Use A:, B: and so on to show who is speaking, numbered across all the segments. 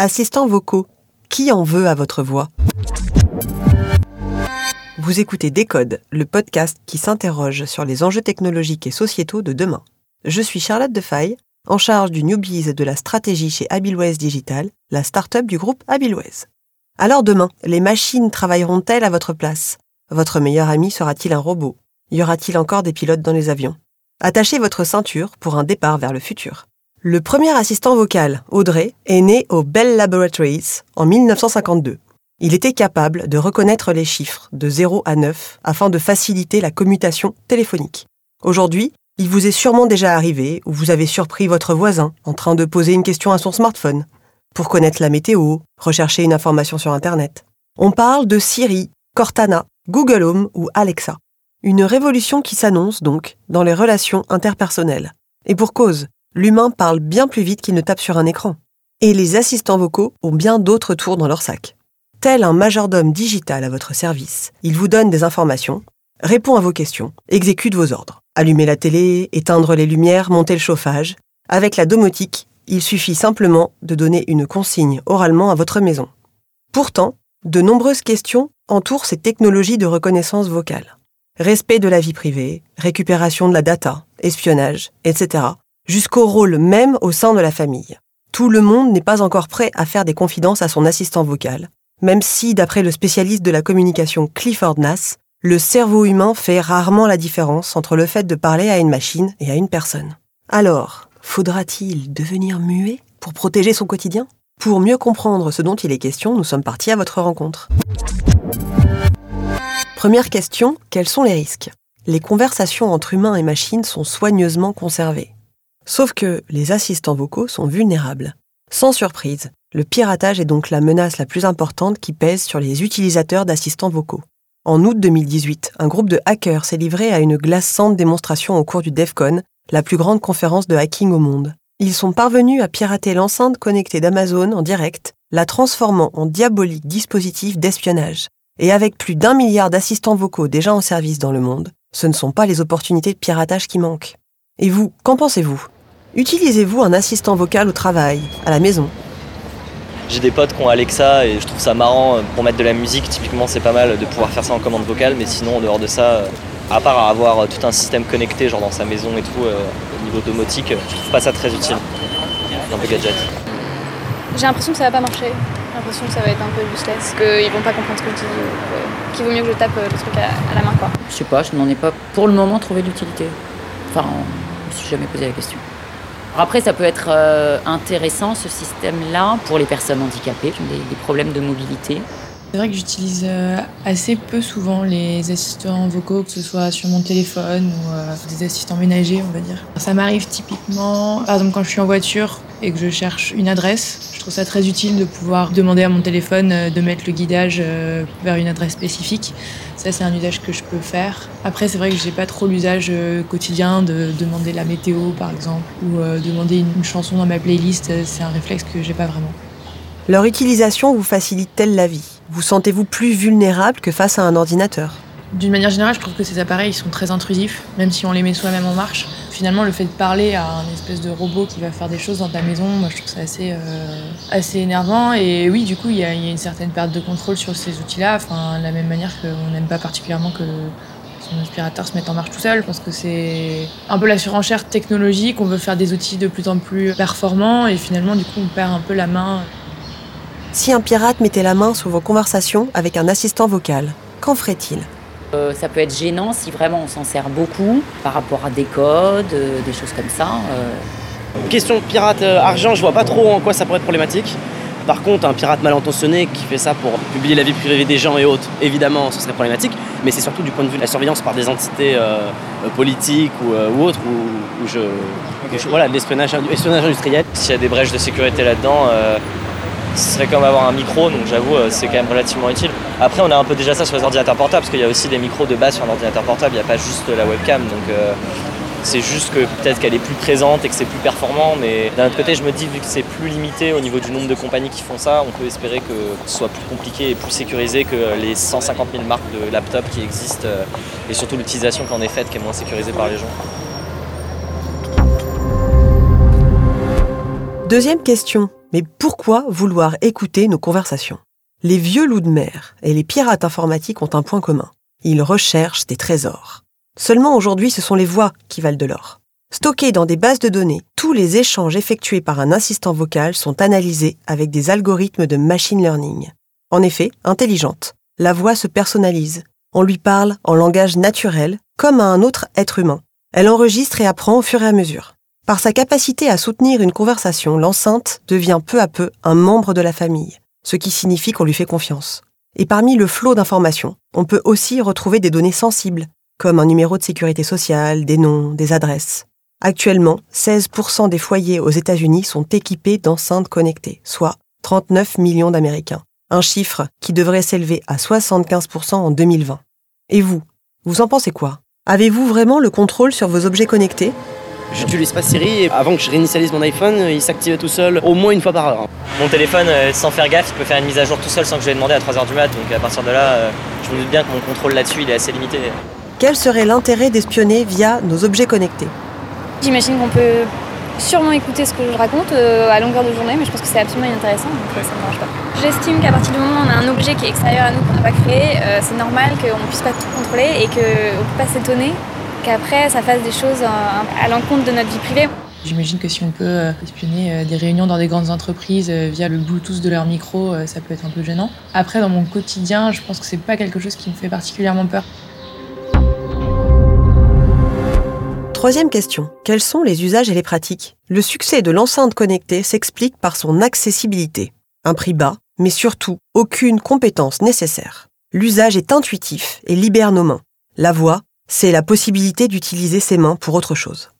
A: Assistants vocaux, qui en veut à votre voix? Vous écoutez Décode, le podcast qui s'interroge sur les enjeux technologiques et sociétaux de demain. Je suis Charlotte Defaille, en charge du Newbies de la stratégie chez Abilways Digital, la start-up du groupe Abilways. Alors demain, les machines travailleront-elles à votre place? Votre meilleur ami sera-t-il un robot? Y aura-t-il encore des pilotes dans les avions? Attachez votre ceinture pour un départ vers le futur. Le premier assistant vocal, Audrey, est né au Bell Laboratories en 1952. Il était capable de reconnaître les chiffres de 0 à 9 afin de faciliter la commutation téléphonique. Aujourd'hui, il vous est sûrement déjà arrivé ou vous avez surpris votre voisin en train de poser une question à son smartphone pour connaître la météo, rechercher une information sur Internet. On parle de Siri, Cortana, Google Home ou Alexa. Une révolution qui s'annonce donc dans les relations interpersonnelles. Et pour cause, l'humain parle bien plus vite qu'il ne tape sur un écran. Et les assistants vocaux ont bien d'autres tours dans leur sac. Tel un majordome digital à votre service, il vous donne des informations, répond à vos questions, exécute vos ordres. Allumer la télé, éteindre les lumières, monter le chauffage. Avec la domotique, il suffit simplement de donner une consigne oralement à votre maison. Pourtant, de nombreuses questions entourent ces technologies de reconnaissance vocale. Respect de la vie privée, récupération de la data, espionnage, etc jusqu'au rôle même au sein de la famille. Tout le monde n'est pas encore prêt à faire des confidences à son assistant vocal, même si, d'après le spécialiste de la communication Clifford Nass, le cerveau humain fait rarement la différence entre le fait de parler à une machine et à une personne. Alors, faudra-t-il devenir muet pour protéger son quotidien? Pour mieux comprendre ce dont il est question, nous sommes partis à votre rencontre. Première question, quels sont les risques? Les conversations entre humains et machines sont soigneusement conservées. Sauf que les assistants vocaux sont vulnérables. Sans surprise, le piratage est donc la menace la plus importante qui pèse sur les utilisateurs d'assistants vocaux. En août 2018, un groupe de hackers s'est livré à une glaçante démonstration au cours du DEFCON, la plus grande conférence de hacking au monde. Ils sont parvenus à pirater l'enceinte connectée d'Amazon en direct, la transformant en diabolique dispositif d'espionnage. Et avec plus d'un milliard d'assistants vocaux déjà en service dans le monde, ce ne sont pas les opportunités de piratage qui manquent. Et vous, qu'en pensez-vous? Utilisez-vous un assistant vocal au travail, à la maison?
B: J'ai des potes qui ont Alexa et je trouve ça marrant euh, pour mettre de la musique. Typiquement, c'est pas mal de pouvoir faire ça en commande vocale, mais sinon, en dehors de ça, euh, à part avoir euh, tout un système connecté, genre dans sa maison et tout, au niveau domotique, je trouve pas ça très utile. Un peu gadget.
C: J'ai l'impression que ça va pas marcher. J'ai l'impression que ça va être un peu useless, qu'ils vont pas comprendre ce que je dis, qu'il vaut mieux que je tape le truc à, la main. Quoi.
D: Je sais pas, je n'en ai pas pour le moment trouvé d'utilité. Enfin, je me suis jamais posé la question. Après, ça peut être euh, intéressant ce système-là pour les personnes handicapées qui ont des, problèmes de mobilité.
E: C'est vrai que j'utilise euh, assez peu souvent les assistants vocaux, que ce soit sur mon téléphone ou euh, des assistants ménagers, on va dire. Ça m'arrive typiquement, par exemple, quand je suis en voiture et que je cherche une adresse, trouve ça très utile de pouvoir demander à mon téléphone de mettre le guidage vers une adresse spécifique. Ça, c'est un usage que je peux faire. Après, c'est vrai que j'ai pas trop l'usage euh, quotidien de demander la météo, par exemple, ou euh, demander une chanson dans ma playlist. C'est un réflexe que j'ai pas vraiment.
A: Leur utilisation vous facilite-t-elle la vie? Vous sentez-vous plus vulnérable que face à un ordinateur?
E: D'une manière générale, je trouve que ces appareils sont très intrusifs, même si on les met soi-même en marche. Finalement, le fait de parler à un espèce de robot qui va faire des choses dans ta maison, moi, je trouve ça assez, euh, assez énervant. Et oui, du coup, il y, a une certaine perte de contrôle sur ces outils-là. Enfin, de la même manière qu'on n'aime pas particulièrement que son aspirateur se mette en marche tout seul. Je pense que c'est un peu la surenchère technologique. On veut faire des outils de plus en plus performants et finalement, du coup, on perd un peu la main.
A: Si un pirate mettait la main sur vos conversations avec un assistant vocal, qu'en ferait-il?
D: Euh, ça peut être gênant si vraiment on s'en sert beaucoup par rapport à des codes, euh, des choses comme ça.
F: Euh. Question pirate argent, je vois pas trop en quoi ça pourrait être problématique. Par contre, un pirate mal intentionné qui fait ça pour publier la vie privée des gens et autres, évidemment, ce serait problématique. Mais c'est surtout du point de vue de la surveillance par des entités politiques ou, autres, où, je, voilà, l'espionnage industriel.
B: S'il y a des brèches de sécurité là-dedans, ce serait comme avoir un micro, donc j'avoue, euh, c'est quand même relativement utile. Après, on a un peu déjà ça sur les ordinateurs portables, parce qu'il y a aussi des micros de base sur un ordinateur portable, il n'y a pas juste la webcam, donc euh, c'est juste que peut-être qu'elle est plus présente et que c'est plus performant, mais d'un autre côté, je me dis, vu que c'est plus limité au niveau du nombre de compagnies qui font ça, on peut espérer que ce soit plus compliqué et plus sécurisé que les 150 000 marques de laptops qui existent, euh, et surtout l'utilisation qui en est faite qui est moins sécurisée par les gens.
A: Deuxième question. Mais pourquoi vouloir écouter nos conversations? Les vieux loups de mer et les pirates informatiques ont un point commun. Ils recherchent des trésors. Seulement aujourd'hui, ce sont les voix qui valent de l'or. Stockés dans des bases de données, tous les échanges effectués par un assistant vocal sont analysés avec des algorithmes de machine learning. En effet, intelligente, la voix se personnalise. On lui parle en langage naturel, comme à un autre être humain. Elle enregistre et apprend au fur et à mesure. Par sa capacité à soutenir une conversation, l'enceinte devient peu à peu un membre de la famille, ce qui signifie qu'on lui fait confiance. Et parmi le flot d'informations, on peut aussi retrouver des données sensibles, comme un numéro de sécurité sociale, des noms, des adresses. Actuellement, 16% des foyers aux États-Unis sont équipés d'enceintes connectées, soit 39 millions d'Américains, un chiffre qui devrait s'élever à 75% en 2020. Et vous, vous en pensez quoi? Avez-vous vraiment le contrôle sur vos objets connectés?
F: J'utilise pas Siri et avant que je réinitialise mon iPhone, il s'activait tout seul au moins une fois par heure.
B: Mon téléphone, euh, sans faire gaffe, il peut faire une mise à jour tout seul sans que je l'ai demandé à 3h du mat. Donc à partir de là, euh, je me doute bien que mon contrôle là-dessus, il est assez limité.
A: Quel serait l'intérêt d'espionner via nos objets connectés?
C: J'imagine qu'on peut sûrement écouter ce que je raconte euh, à longueur de journée, mais je pense que c'est absolument inintéressant, donc ça ne dérange pas. J'estime qu'à partir du moment où on a un objet qui est extérieur à nous, qu'on n'a pas créé, euh, c'est normal qu'on ne puisse pas tout contrôler et qu'on ne peut pas s'étonner qu'après ça fasse des choses à l'encontre de notre vie privée.
E: J'imagine que si on peut espionner des réunions dans des grandes entreprises via le Bluetooth de leur micro, ça peut être un peu gênant. Après, dans mon quotidien, je pense que c'est pas quelque chose qui me fait particulièrement peur.
A: Troisième question. Quels sont les usages et les pratiques? Le succès de l'enceinte connectée s'explique par son accessibilité. Un prix bas, mais surtout aucune compétence nécessaire. L'usage est intuitif et libère nos mains. La voix, c'est la possibilité d'utiliser ses mains pour autre chose.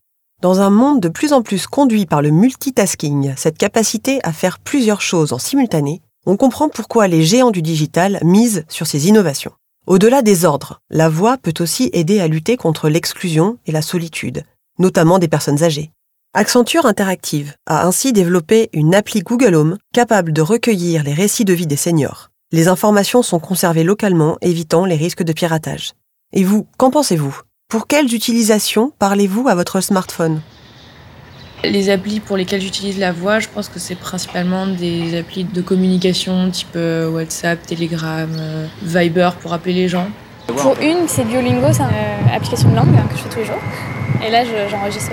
A: Dans un monde de plus en plus conduit par le multitasking, cette capacité à faire plusieurs choses en simultané, on comprend pourquoi les géants du digital misent sur ces innovations. Au-delà des ordres, la voix peut aussi aider à lutter contre l'exclusion et la solitude, notamment des personnes âgées. Accenture Interactive a ainsi développé une appli Google Home capable de recueillir les récits de vie des seniors. Les informations sont conservées localement, évitant les risques de piratage. Et vous, qu'en pensez-vous? Pour quelles utilisations parlez-vous à votre smartphone?
E: Les applis pour lesquelles j'utilise la voix, je pense que c'est principalement des applis de communication type euh, WhatsApp, Telegram, euh, Viber pour appeler les gens.
C: Pour une, c'est Duolingo, c'est une application de langue que je fais tous les jours. Et là, j'enregistre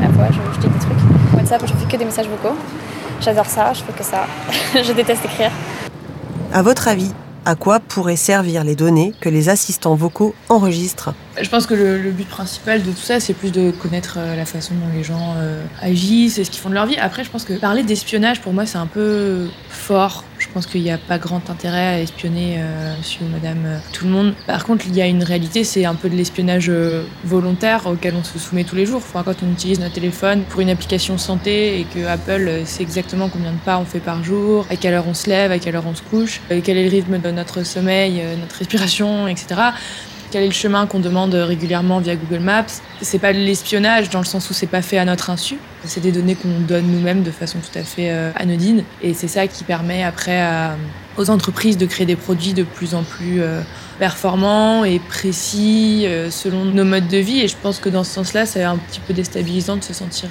C: la voix, je, dis des trucs. WhatsApp, je fais que des messages vocaux. J'adore ça, je fais que ça. je déteste écrire.
A: À votre avis, à quoi pourraient servir les données que les assistants vocaux enregistrent
E: Je pense que le, but principal de tout ça, c'est plus de connaître euh, la façon dont les gens euh, agissent et ce qu'ils font de leur vie. Après, je pense que parler d'espionnage, pour moi, c'est un peu fort. Je pense qu'il n'y a pas grand intérêt à espionner euh, monsieur ou madame tout le monde. Par contre, il y a une réalité, c'est un peu de l'espionnage volontaire auquel on se soumet tous les jours. Quand on utilise notre téléphone pour une application santé et que Apple sait exactement combien de pas on fait par jour, à quelle heure on se lève, à quelle heure on se couche, quel est le rythme de notre sommeil, euh, notre respiration, etc. Quel est le chemin qu'on demande régulièrement via Google Maps C'est pas l'espionnage dans le sens où c'est pas fait à notre insu. C'est des données qu'on donne nous-mêmes de façon tout à fait euh, anodine. Et c'est ça qui permet après aux entreprises de créer des produits de plus en plus euh, performants et précis selon nos modes de vie. Et je pense que dans ce sens-là, c'est un petit peu déstabilisant de se sentir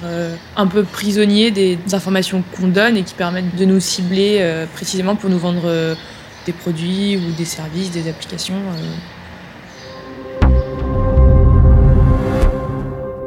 E: un peu prisonnier des informations qu'on donne et qui permettent de nous cibler précisément pour nous vendre des produits ou des services, des applications.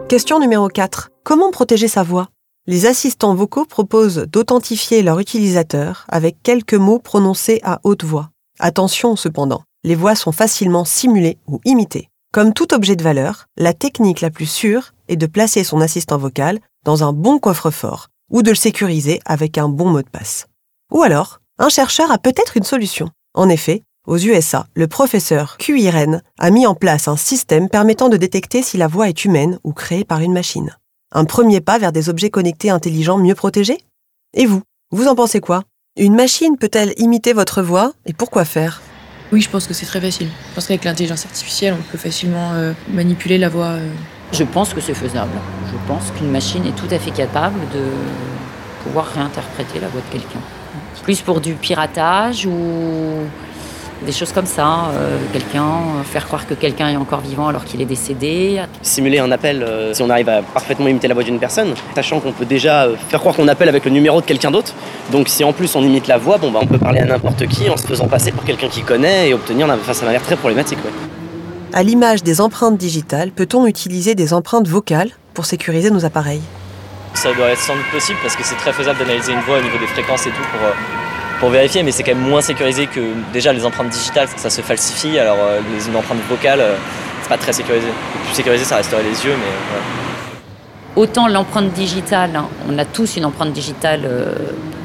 A: Question numéro 4. Comment protéger sa voix? Les assistants vocaux proposent d'authentifier leur utilisateur avec quelques mots prononcés à haute voix. Attention cependant, les voix sont facilement simulées ou imitées. Comme tout objet de valeur, la technique la plus sûre est de placer son assistant vocal dans un bon coffre-fort ou de le sécuriser avec un bon mot de passe. Ou alors, un chercheur a peut-être une solution. En effet, aux USA, le professeur QIREN a mis en place un système permettant de détecter si la voix est humaine ou créée par une machine. Un premier pas vers des objets connectés intelligents mieux protégés? Et vous, vous en pensez quoi? Une machine peut-elle imiter votre voix? Et pourquoi faire?
E: Oui, je pense que c'est très facile. Je pense qu'avec l'intelligence artificielle, on peut facilement euh, manipuler la voix. Euh.
D: Je pense que c'est faisable. Je pense qu'une machine est tout à fait capable de pouvoir réinterpréter la voix de quelqu'un plus pour du piratage ou Des choses comme ça, euh, quelqu'un, euh, faire croire que quelqu'un est encore vivant alors qu'il est décédé.
F: Simuler un appel, euh, si on arrive à parfaitement imiter la voix d'une personne, sachant qu'on peut déjà euh, faire croire qu'on appelle avec le numéro de quelqu'un d'autre. Donc si en plus on imite la voix, bon bah on peut parler à n'importe qui en se faisant passer pour quelqu'un qui connaît et obtenir, enfin ça m'a l'air très problématique. ouais.
A: À l'image des empreintes digitales, peut-on utiliser des empreintes vocales pour sécuriser nos appareils?
B: Ça doit être sans doute possible parce que c'est très faisable d'analyser une voix au niveau des fréquences et tout pour, euh, pour vérifier, mais c'est quand même moins sécurisé que déjà les empreintes digitales, ça se falsifie, alors euh, les une empreinte vocale, euh, c'est pas très sécurisé. Plus sécurisé, ça resterait les yeux, mais.
D: Autant l'empreinte digitale, hein, on a tous une empreinte digitale euh,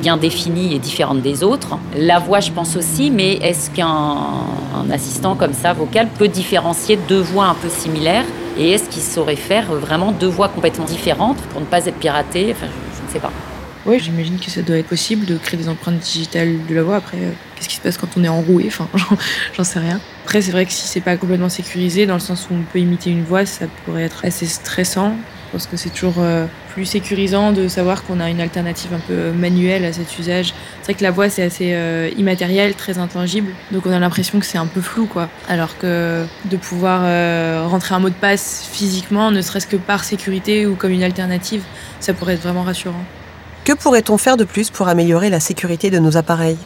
D: bien définie et différente des autres. La voix, je pense aussi, mais est-ce qu'un un assistant comme ça, vocal, peut différencier deux voix un peu similaires? Et est-ce qu'il saurait faire vraiment deux voix complètement différentes pour ne pas être piraté? Enfin, je ne sais pas.
E: Oui, j'imagine que ça doit être possible de créer des empreintes digitales de la voix. Après, euh, qu'est-ce qui se passe quand on est enroué? Enfin, j'en- sais rien. Après, c'est vrai que si c'est pas complètement sécurisé, dans le sens où on peut imiter une voix, ça pourrait être assez stressant. Je pense que c'est toujours euh, plus sécurisant de savoir qu'on a une alternative un peu manuelle à cet usage. C'est vrai que la voix, c'est assez euh, immatériel, très intangible. Donc on a l'impression que c'est un peu flou, quoi. Alors que de pouvoir euh, rentrer un mot de passe physiquement, ne serait-ce que par sécurité ou comme une alternative, ça pourrait être vraiment rassurant.
A: Que pourrait-on faire de plus pour améliorer la sécurité de nos appareils?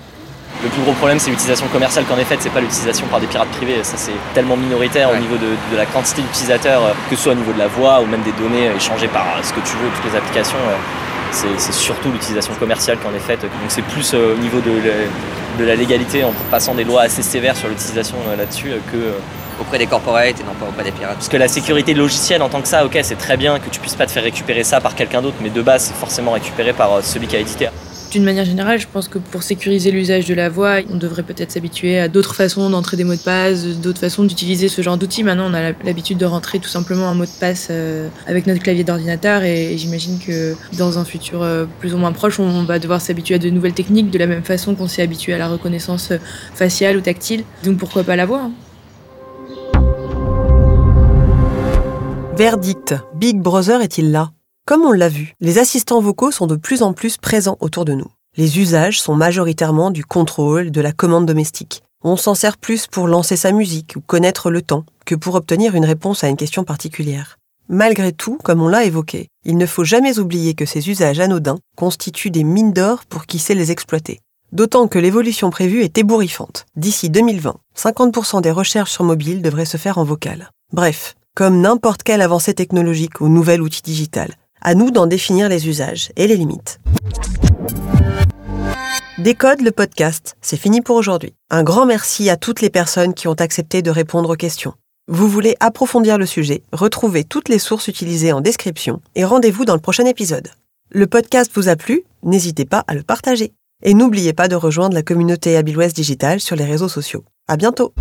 B: Le plus gros problème, c'est l'utilisation commerciale qu'en est faite, c'est pas l'utilisation par des pirates privés. Ça, c'est tellement minoritaire au niveau de, de la quantité d'utilisateurs, euh, que ce soit au niveau de la voix ou même des données euh, échangées par euh, ce que tu veux, toutes les applications. C'est surtout l'utilisation commerciale qui en est faite. Donc c'est plus au niveau de, la- de la légalité, en passant des lois assez sévères sur l'utilisation là-dessus, que
G: auprès des corporates et non pas auprès des pirates.
B: Parce que la sécurité logicielle en tant que ça, ok, c'est très bien que tu puisses pas te faire récupérer ça par quelqu'un d'autre, mais de base, c'est forcément récupéré par euh, celui qui a édité.
E: D'une manière générale, je pense que pour sécuriser l'usage de la voix, on devrait peut-être s'habituer à d'autres façons d'entrer des mots de passe, d'autres façons d'utiliser ce genre d'outils. Maintenant, on a l'habitude de rentrer tout simplement un mot de passe euh, avec notre clavier d'ordinateur et j'imagine que dans un futur euh, plus ou moins proche, on va devoir s'habituer à de nouvelles techniques de la même façon qu'on s'est habitué à la reconnaissance faciale ou tactile. Donc pourquoi pas la voix hein.
A: Verdict, Big Brother est-il là? Comme on l'a vu, les assistants vocaux sont de plus en plus présents autour de nous. Les usages sont majoritairement du contrôle, de la commande domestique. On s'en sert plus pour lancer sa musique ou connaître le temps que pour obtenir une réponse à une question particulière. Malgré tout, comme on l'a évoqué, il ne faut jamais oublier que ces usages anodins constituent des mines d'or pour qui sait les exploiter. D'autant que l'évolution prévue est ébouriffante. D'ici 2020, 50% des recherches sur mobile devraient se faire en vocal. Bref, comme n'importe quelle avancée technologique ou nouvel outil digital, à nous d'en définir les usages et les limites. Décode le podcast, c'est fini pour aujourd'hui. Un grand merci à toutes les personnes qui ont accepté de répondre aux questions. Vous voulez approfondir le sujet, retrouvez toutes les sources utilisées en description et rendez-vous dans le prochain épisode. Le podcast vous a plu? N'hésitez pas à le partager. Et n'oubliez pas de rejoindre la communauté Abilwest Digital sur les réseaux sociaux. À bientôt!